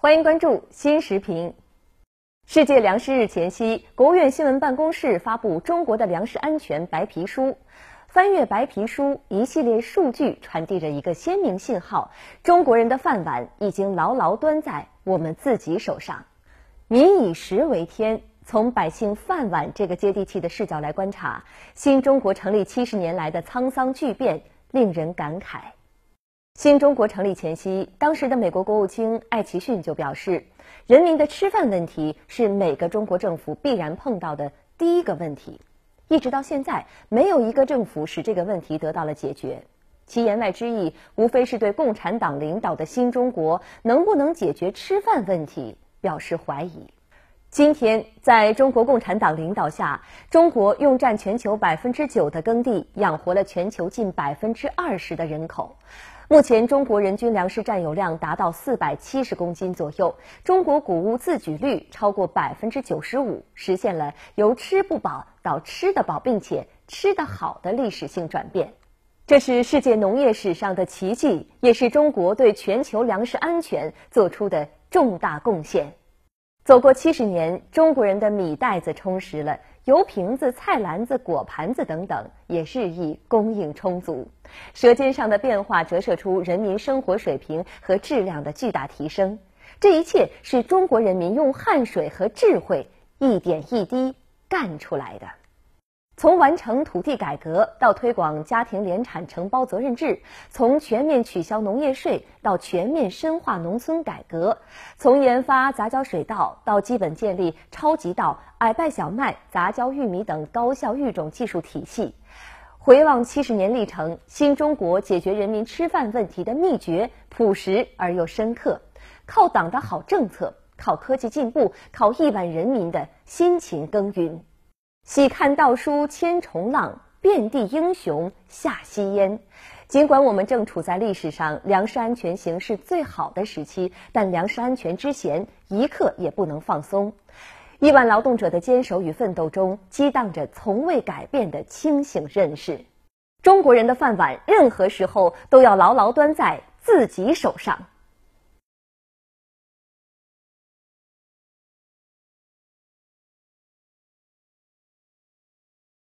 欢迎关注新时评。世界粮食日前夕，国务院新闻办公室发布《中国的粮食安全白皮书》。翻阅白皮书，一系列数据传递着一个鲜明信号：中国人的饭碗已经牢牢端在我们自己手上。民以食为天，从百姓饭碗这个接地气的视角来观察，新中国成立七十年来的沧桑巨变，令人感慨。新中国成立前夕，当时的美国国务卿艾奇逊就表示，人民的吃饭问题是每个中国政府必然碰到的第一个问题。一直到现在，没有一个政府使这个问题得到了解决。其言外之意，无非是对共产党领导的新中国能不能解决吃饭问题表示怀疑。今天，在中国共产党领导下，中国用占全球百分之九的耕地，养活了全球近百分之二十的人口。目前，中国人均粮食占有量达到四百七十公斤左右，中国谷物自给率超过百分之九十五，实现了由吃不饱到吃得饱，并且吃得好的历史性转变。这是世界农业史上的奇迹，也是中国对全球粮食安全做出的重大贡献。走过七十年，中国人的米袋子充实了。油瓶子、菜篮子、果盘子等等也日益供应充足，舌尖上的变化折射出人民生活水平和质量的巨大提升。这一切是中国人民用汗水和智慧一点一滴干出来的。从完成土地改革到推广家庭联产承包责任制，从全面取消农业税到全面深化农村改革，从研发杂交水稻到基本建立超级稻、矮败小麦、杂交玉米等高效育种技术体系，回望七十年历程，新中国解决人民吃饭问题的秘诀朴实而又深刻，靠党的好政策，靠科技进步，靠亿万人民的辛勤耕耘。喜看稻书千重浪，遍地英雄下夕烟。尽管我们正处在历史上粮食安全形势最好的时期，但粮食安全之弦一刻也不能放松。亿万劳动者的坚守与奋斗中，激荡着从未改变的清醒认识：中国人的饭碗，任何时候都要牢牢端在自己手上。